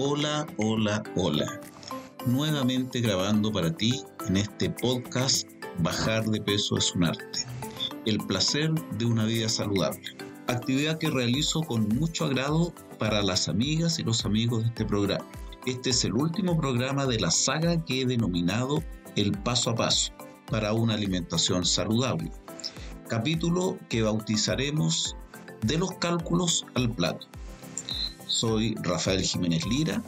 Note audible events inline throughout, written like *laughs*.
Hola, hola, hola. Nuevamente grabando para ti en este podcast Bajar de peso es un arte. El placer de una vida saludable. Actividad que realizo con mucho agrado para las amigas y los amigos de este programa. Este es el último programa de la saga que he denominado El paso a paso para una alimentación saludable. Capítulo que bautizaremos de los cálculos al plato. Soy Rafael Jiménez Lira,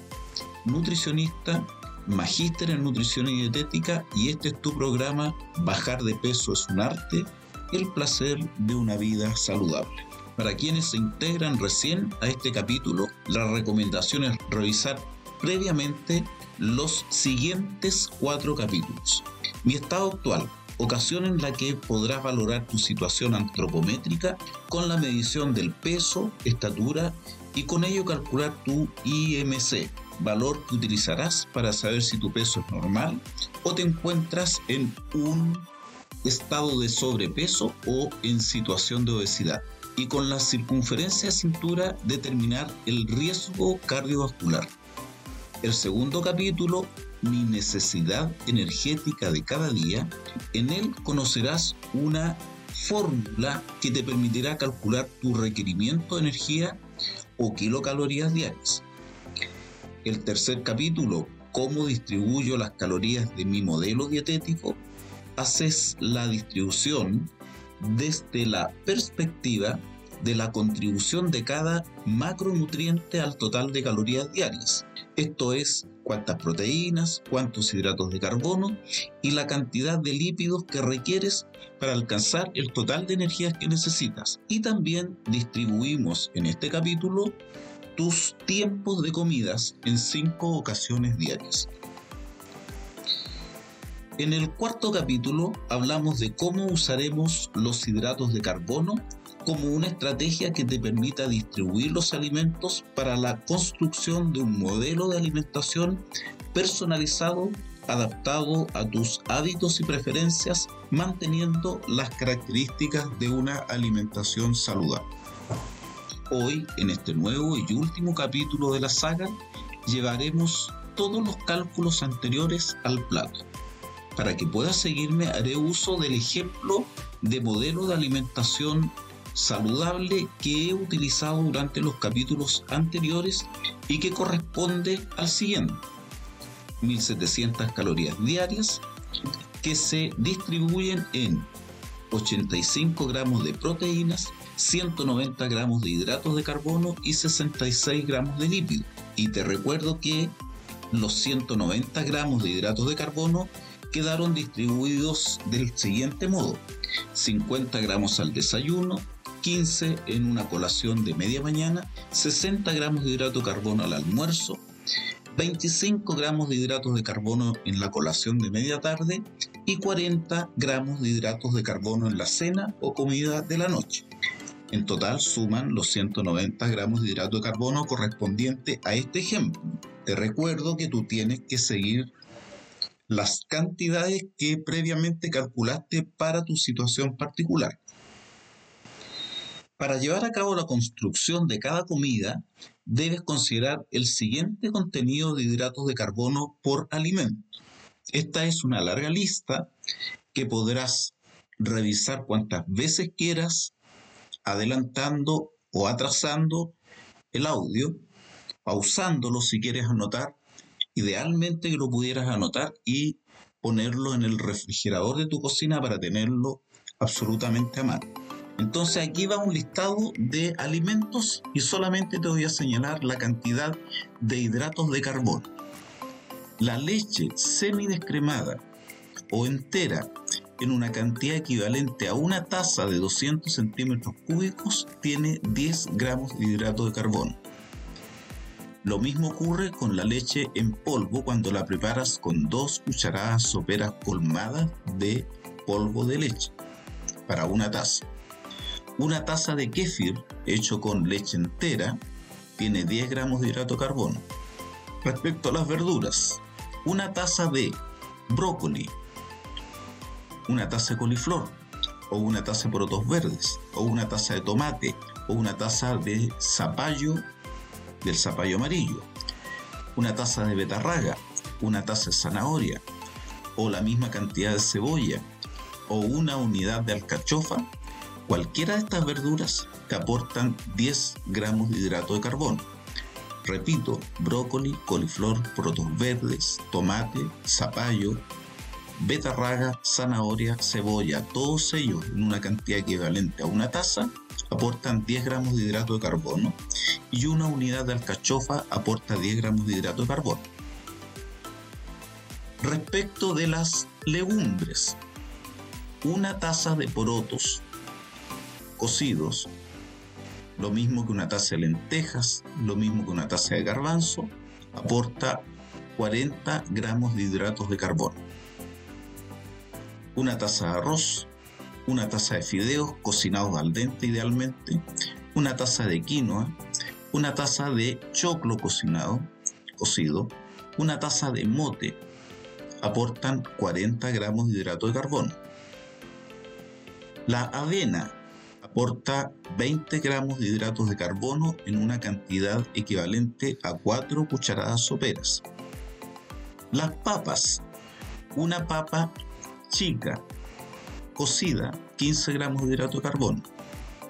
nutricionista, magíster en nutrición y dietética y este es tu programa Bajar de peso es un arte, el placer de una vida saludable. Para quienes se integran recién a este capítulo, la recomendación es revisar previamente los siguientes cuatro capítulos. Mi estado actual, ocasión en la que podrás valorar tu situación antropométrica con la medición del peso, estatura y con ello calcular tu IMC, valor que utilizarás para saber si tu peso es normal o te encuentras en un estado de sobrepeso o en situación de obesidad. Y con la circunferencia cintura determinar el riesgo cardiovascular. El segundo capítulo mi necesidad energética de cada día, en él conocerás una fórmula que te permitirá calcular tu requerimiento de energía o kilocalorías diarias. El tercer capítulo, cómo distribuyo las calorías de mi modelo dietético, haces la distribución desde la perspectiva de la contribución de cada macronutriente al total de calorías diarias. Esto es cuántas proteínas, cuántos hidratos de carbono y la cantidad de lípidos que requieres para alcanzar el total de energías que necesitas. Y también distribuimos en este capítulo tus tiempos de comidas en cinco ocasiones diarias. En el cuarto capítulo hablamos de cómo usaremos los hidratos de carbono como una estrategia que te permita distribuir los alimentos para la construcción de un modelo de alimentación personalizado, adaptado a tus hábitos y preferencias, manteniendo las características de una alimentación saludable. Hoy, en este nuevo y último capítulo de la saga, llevaremos todos los cálculos anteriores al plato. Para que puedas seguirme, haré uso del ejemplo de modelo de alimentación saludable que he utilizado durante los capítulos anteriores y que corresponde al siguiente. 1700 calorías diarias que se distribuyen en 85 gramos de proteínas, 190 gramos de hidratos de carbono y 66 gramos de lípido. Y te recuerdo que los 190 gramos de hidratos de carbono quedaron distribuidos del siguiente modo. 50 gramos al desayuno, 15 en una colación de media mañana, 60 gramos de hidrato de carbono al almuerzo, 25 gramos de hidratos de carbono en la colación de media tarde y 40 gramos de hidratos de carbono en la cena o comida de la noche. En total suman los 190 gramos de hidrato de carbono correspondiente a este ejemplo. Te recuerdo que tú tienes que seguir las cantidades que previamente calculaste para tu situación particular. Para llevar a cabo la construcción de cada comida, debes considerar el siguiente contenido de hidratos de carbono por alimento. Esta es una larga lista que podrás revisar cuantas veces quieras, adelantando o atrasando el audio, pausándolo si quieres anotar, idealmente que lo pudieras anotar y ponerlo en el refrigerador de tu cocina para tenerlo absolutamente a mano. Entonces aquí va un listado de alimentos y solamente te voy a señalar la cantidad de hidratos de carbono. La leche semidescremada o entera en una cantidad equivalente a una taza de 200 centímetros cúbicos tiene 10 gramos de hidrato de carbono. Lo mismo ocurre con la leche en polvo cuando la preparas con dos cucharadas soperas colmadas de polvo de leche para una taza. Una taza de kéfir hecho con leche entera tiene 10 gramos de hidrato de carbono. *laughs* Respecto a las verduras, una taza de brócoli, una taza de coliflor, o una taza de porotos verdes, o una taza de tomate, o una taza de zapallo, del zapallo amarillo, una taza de betarraga, una taza de zanahoria, o la misma cantidad de cebolla, o una unidad de alcachofa, cualquiera de estas verduras que aportan 10 gramos de hidrato de carbono. Repito, brócoli, coliflor, frutos verdes, tomate, zapallo, betarraga, zanahoria, cebolla, todos ellos en una cantidad equivalente a una taza, aportan 10 gramos de hidrato de carbono y una unidad de alcachofa aporta 10 gramos de hidrato de carbono. Respecto de las legumbres, una taza de porotos cocidos, lo mismo que una taza de lentejas, lo mismo que una taza de garbanzo, aporta 40 gramos de hidratos de carbono. Una taza de arroz, una taza de fideos cocinados al dente idealmente, una taza de quinoa, una taza de choclo cocinado, cocido, una taza de mote, aportan 40 gramos de hidrato de carbono. La avena aporta 20 gramos de hidratos de carbono en una cantidad equivalente a 4 cucharadas soperas. Las papas, una papa chica, cocida, 15 gramos de hidrato de carbono.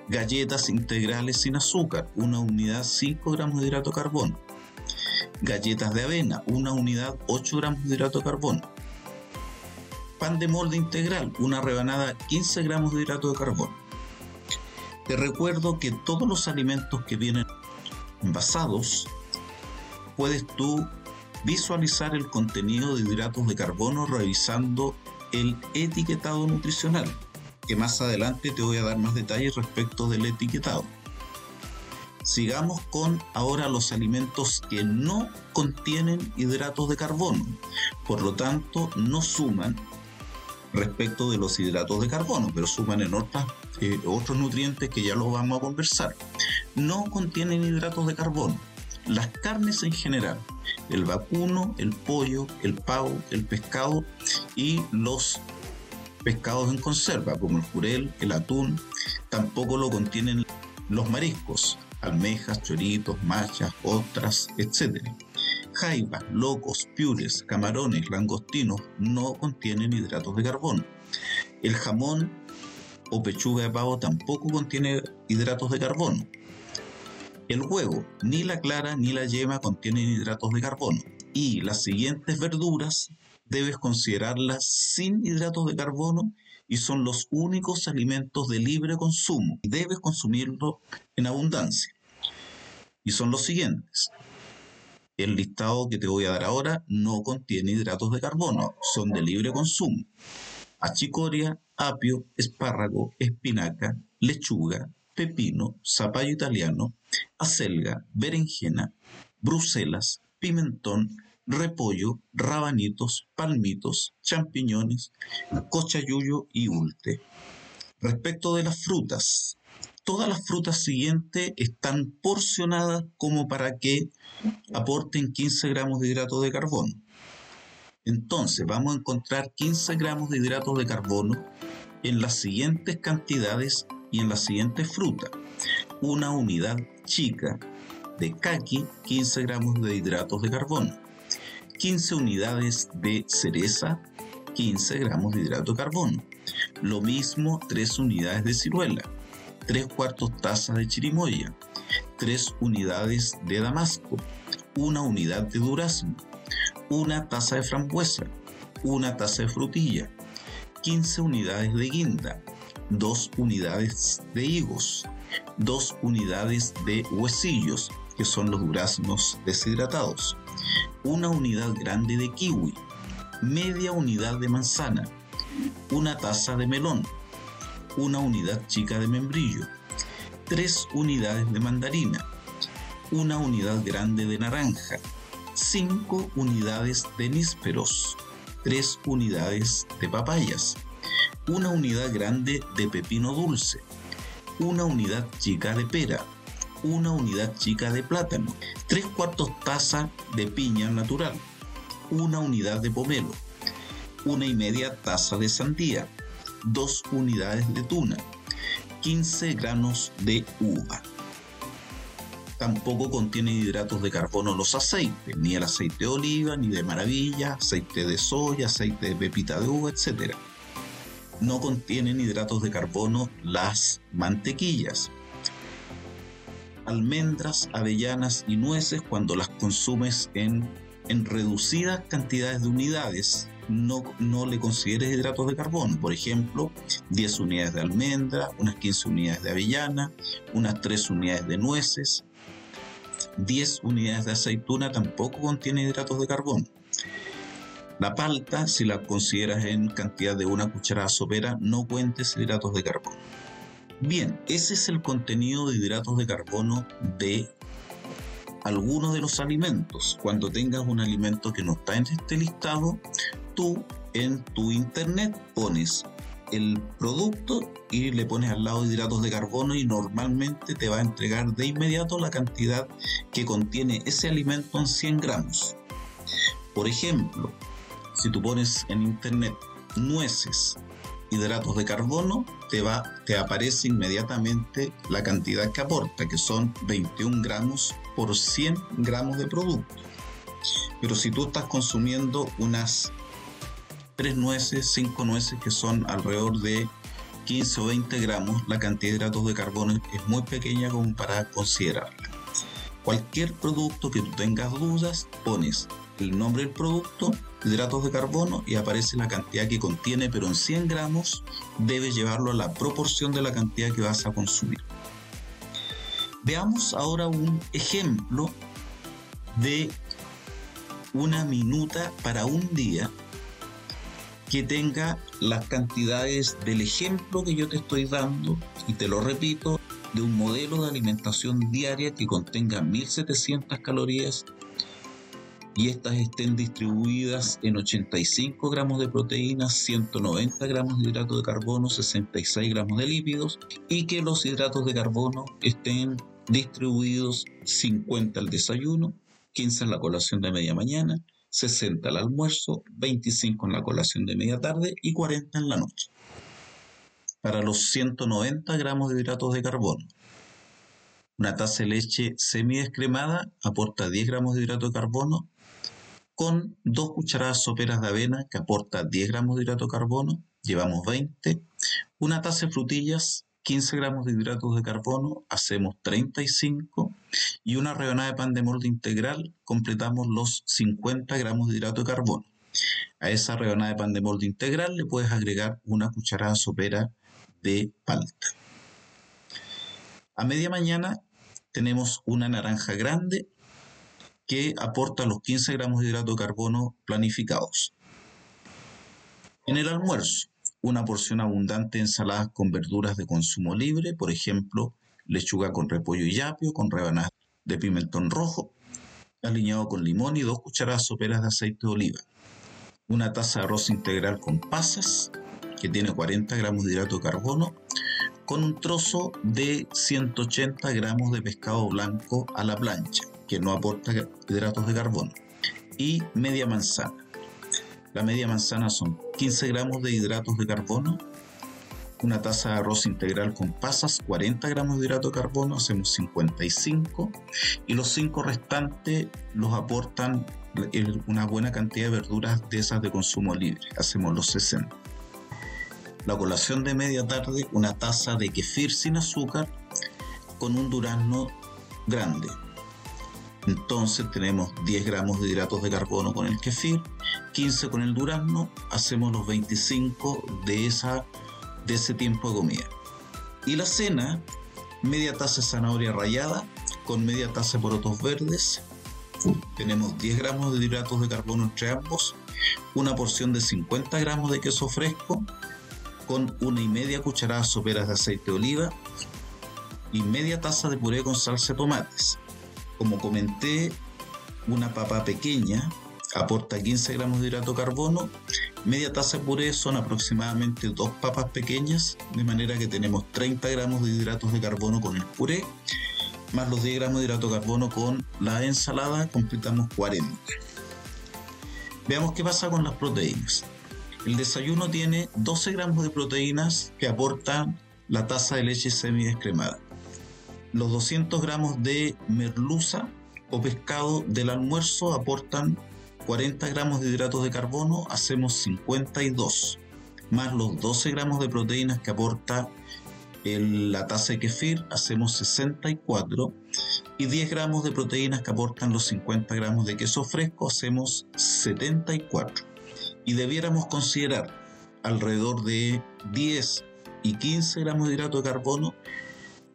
Galletas integrales sin azúcar, una unidad 5 gramos de hidrato de carbono. Galletas de avena, una unidad 8 gramos de hidrato de carbono pan de molde integral, una rebanada 15 gramos de hidrato de carbono. Te recuerdo que todos los alimentos que vienen envasados, puedes tú visualizar el contenido de hidratos de carbono revisando el etiquetado nutricional, que más adelante te voy a dar más detalles respecto del etiquetado. Sigamos con ahora los alimentos que no contienen hidratos de carbono, por lo tanto no suman respecto de los hidratos de carbono, pero suman en otras, eh, otros nutrientes que ya los vamos a conversar. No contienen hidratos de carbono. Las carnes en general, el vacuno, el pollo, el pavo, el pescado y los pescados en conserva, como el jurel, el atún, tampoco lo contienen los mariscos, almejas, choritos, machas, ostras, etc jaivas, locos, piures, camarones, langostinos no contienen hidratos de carbono. El jamón o pechuga de pavo tampoco contiene hidratos de carbono. El huevo, ni la clara ni la yema contienen hidratos de carbono. Y las siguientes verduras debes considerarlas sin hidratos de carbono y son los únicos alimentos de libre consumo. Debes consumirlo en abundancia. Y son los siguientes. El listado que te voy a dar ahora no contiene hidratos de carbono, son de libre consumo. Achicoria, apio, espárrago, espinaca, lechuga, pepino, zapallo italiano, acelga, berenjena, bruselas, pimentón, repollo, rabanitos, palmitos, champiñones, cochayuyo y ulte. Respecto de las frutas, todas las frutas siguientes están porcionadas como para que aporten 15 gramos de hidrato de carbono. Entonces vamos a encontrar 15 gramos de hidratos de carbono en las siguientes cantidades y en las siguientes frutas. Una unidad chica de caqui, 15 gramos de hidratos de carbono. 15 unidades de cereza, 15 gramos de hidrato de carbono. Lo mismo 3 unidades de ciruela, 3 cuartos tazas de chirimoya, 3 unidades de damasco, una unidad de durazno, una taza de frambuesa, una taza de frutilla, 15 unidades de guinda, 2 unidades de higos, 2 unidades de huesillos, que son los duraznos deshidratados, una unidad grande de kiwi, media unidad de manzana, una taza de melón, una unidad chica de membrillo, tres unidades de mandarina, una unidad grande de naranja, cinco unidades de nísperos, tres unidades de papayas, una unidad grande de pepino dulce, una unidad chica de pera, una unidad chica de plátano, tres cuartos taza de piña natural, una unidad de pomelo, una y media taza de sandía, 2 unidades de tuna, 15 granos de uva. Tampoco contiene hidratos de carbono los aceites, ni el aceite de oliva, ni de maravilla, aceite de soya, aceite de pepita de uva, etc. No contienen hidratos de carbono las mantequillas. Almendras, avellanas y nueces cuando las consumes en, en reducidas cantidades de unidades, no, no, le consideres hidratos de carbono. Por ejemplo, 10 unidades de almendra, unas 15 unidades de avellana, unas 3 unidades de nueces, 10 unidades de aceituna tampoco contiene hidratos de carbono. La palta, si la consideras en cantidad de una cucharada sopera, no cuentes hidratos de carbono. Bien, ese es el contenido de hidratos de carbono de algunos de los alimentos. Cuando tengas un alimento que no está en este listado, tú en tu internet pones el producto y le pones al lado hidratos de carbono y normalmente te va a entregar de inmediato la cantidad que contiene ese alimento en 100 gramos. Por ejemplo, si tú pones en internet nueces, hidratos de carbono, te, va, te aparece inmediatamente la cantidad que aporta, que son 21 gramos por 100 gramos de producto. Pero si tú estás consumiendo unas tres nueces, cinco nueces que son alrededor de 15 o 20 gramos, la cantidad de hidratos de carbono es muy pequeña como para considerarla. Cualquier producto que tú tengas dudas, pones el nombre del producto, hidratos de carbono y aparece la cantidad que contiene, pero en 100 gramos debes llevarlo a la proporción de la cantidad que vas a consumir. Veamos ahora un ejemplo de una minuta para un día que tenga las cantidades del ejemplo que yo te estoy dando, y te lo repito, de un modelo de alimentación diaria que contenga 1700 calorías y estas estén distribuidas en 85 gramos de proteínas, 190 gramos de hidratos de carbono, 66 gramos de lípidos y que los hidratos de carbono estén distribuidos 50 al desayuno, 15 en la colación de media mañana, 60 al almuerzo, 25 en la colación de media tarde y 40 en la noche. Para los 190 gramos de hidratos de carbono, una taza de leche semi-descremada aporta 10 gramos de hidrato de carbono con dos cucharadas soperas de avena que aporta 10 gramos de hidrato de carbono, llevamos 20, una taza de frutillas 15 gramos de hidratos de carbono, hacemos 35 y una rebanada de pan de molde integral, completamos los 50 gramos de hidrato de carbono. A esa rebanada de pan de molde integral le puedes agregar una cucharada sopera de palta. A media mañana tenemos una naranja grande que aporta los 15 gramos de hidrato de carbono planificados. En el almuerzo una porción abundante de ensaladas con verduras de consumo libre, por ejemplo, lechuga con repollo y apio, con rebanadas de pimentón rojo, aliñado con limón y dos cucharadas soperas de aceite de oliva. Una taza de arroz integral con pasas, que tiene 40 gramos de hidrato de carbono, con un trozo de 180 gramos de pescado blanco a la plancha, que no aporta hidratos de carbono, y media manzana. La media manzana son 15 gramos de hidratos de carbono, una taza de arroz integral con pasas, 40 gramos de hidrato de carbono, hacemos 55, y los 5 restantes los aportan una buena cantidad de verduras de esas de consumo libre, hacemos los 60. La colación de media tarde, una taza de kefir sin azúcar con un durazno grande, entonces tenemos 10 gramos de hidratos de carbono con el kefir, 15 con el durazno, hacemos los 25 de, esa, de ese tiempo de comida. Y la cena, media taza de zanahoria rallada con media taza de porotos verdes. Tenemos 10 gramos de hidratos de carbono entre ambos, una porción de 50 gramos de queso fresco con una y media cucharada soperas de aceite de oliva y media taza de puré con salsa de tomates como comenté, una papa pequeña aporta 15 gramos de hidrato carbono, media taza de puré son aproximadamente dos papas pequeñas, de manera que tenemos 30 gramos de hidratos de carbono con el puré, más los 10 gramos de hidrato de carbono con la ensalada, completamos 40. Veamos qué pasa con las proteínas. El desayuno tiene 12 gramos de proteínas que aportan la taza de leche semi descremada. Los 200 gramos de merluza o pescado del almuerzo aportan 40 gramos de hidratos de carbono, hacemos 52, más los 12 gramos de proteínas que aporta la taza de kefir, hacemos 64, y 10 gramos de proteínas que aportan los 50 gramos de queso fresco, hacemos 74. Y debiéramos considerar alrededor de 10 y 15 gramos de hidrato de carbono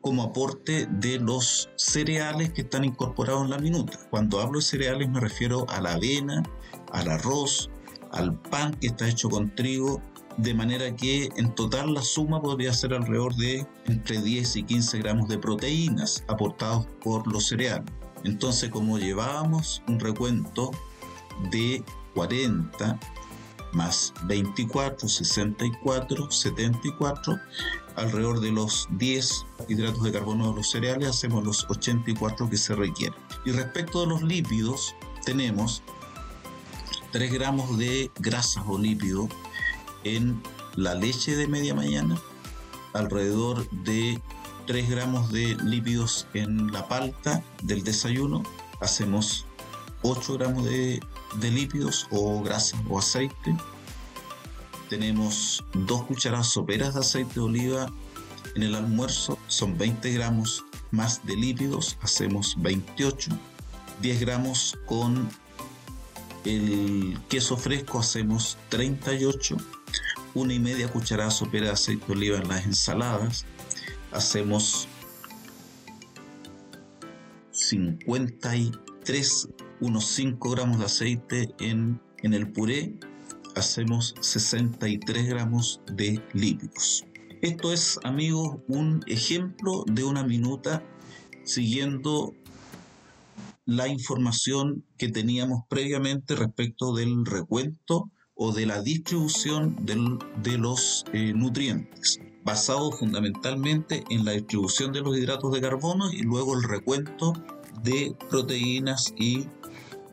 como aporte de los cereales que están incorporados en la minuta. Cuando hablo de cereales me refiero a la avena, al arroz, al pan que está hecho con trigo, de manera que en total la suma podría ser alrededor de entre 10 y 15 gramos de proteínas aportados por los cereales. Entonces, como llevábamos un recuento de 40 más 24, 64, 74, alrededor de los 10 hidratos de carbono de los cereales, hacemos los 84 que se requieren. Y respecto de los lípidos, tenemos 3 gramos de grasas o lípidos en la leche de media mañana, alrededor de 3 gramos de lípidos en la palta del desayuno, hacemos 8 gramos de de lípidos o grasa o aceite. Tenemos dos cucharadas soperas de aceite de oliva en el almuerzo, son 20 gramos más de lípidos, hacemos 28. 10 gramos con el queso fresco, hacemos 38. Una y media cucharada sopera de aceite de oliva en las ensaladas, hacemos 53 unos 5 gramos de aceite en, en el puré, hacemos 63 gramos de lípidos. Esto es, amigos, un ejemplo de una minuta siguiendo la información que teníamos previamente respecto del recuento o de la distribución de los eh, nutrientes, basado fundamentalmente en la distribución de los hidratos de carbono y luego el recuento de proteínas y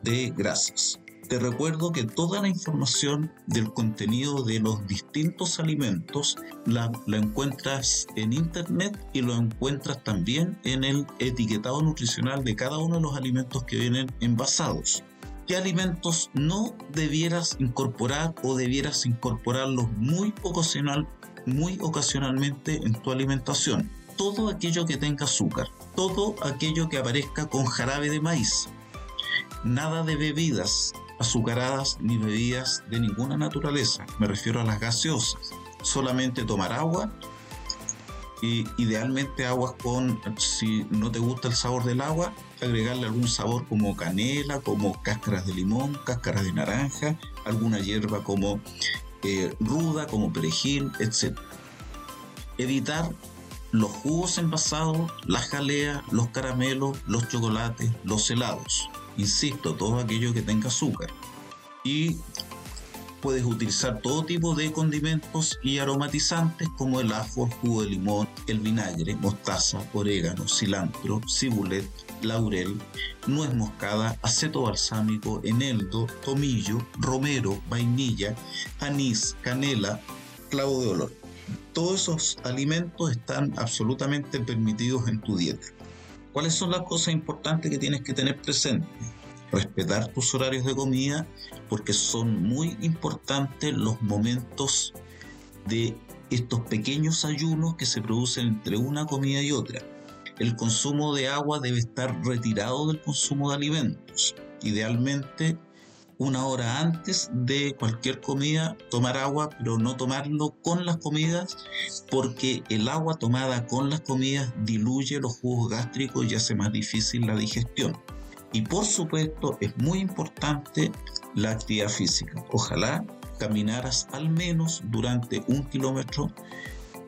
de grasas. Te recuerdo que toda la información del contenido de los distintos alimentos la, encuentras en internet y lo encuentras también en el etiquetado nutricional de cada uno de los alimentos que vienen envasados. ¿Qué alimentos no debieras incorporar o debieras incorporarlos muy, ocasional, muy ocasionalmente en tu alimentación? Todo aquello que tenga azúcar, todo aquello que aparezca con jarabe de maíz, nada de bebidas azucaradas ni bebidas de ninguna naturaleza. Me refiero a las gaseosas. Solamente tomar agua y idealmente aguas con, si no te gusta el sabor del agua, agregarle algún sabor como canela, como cáscaras de limón, cáscaras de naranja, alguna hierba como eh, ruda, como perejil, etc. Evitar los jugos envasados, las jaleas, los caramelos, los chocolates, los helados insisto, todo aquello que tenga azúcar. Y puedes utilizar todo tipo de condimentos y aromatizantes como el ajo, el jugo de limón, el vinagre, mostaza, orégano, cilantro, cibulet, laurel, nuez moscada, aceto balsámico, eneldo, tomillo, romero, vainilla, anís, canela, clavo de olor. Todos esos alimentos están absolutamente permitidos en tu dieta. ¿Cuáles son las cosas importantes que tienes que tener presente? Respetar tus horarios de comida porque son muy importantes los momentos de estos pequeños ayunos que se producen entre una comida y otra. El consumo de agua debe estar retirado del consumo de alimentos. Idealmente una hora antes de cualquier comida tomar agua, pero no tomarlo con las comidas, porque el agua tomada con las comidas diluye los jugos gástricos y hace más difícil la digestión. Y por supuesto es muy importante la actividad física. Ojalá caminaras al menos durante un kilómetro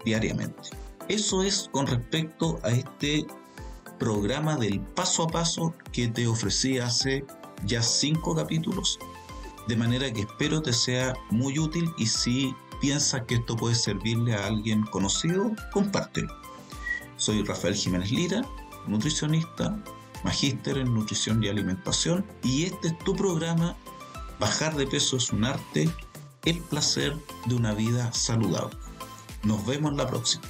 diariamente. Eso es con respecto a este programa del paso a paso que te ofrecí hace ya cinco capítulos, de manera que espero te sea muy útil y si piensas que esto puede servirle a alguien conocido, compártelo. Soy Rafael Jiménez Lira, nutricionista, magíster en nutrición y alimentación y este es tu programa Bajar de peso es un arte, el placer de una vida saludable. Nos vemos la próxima.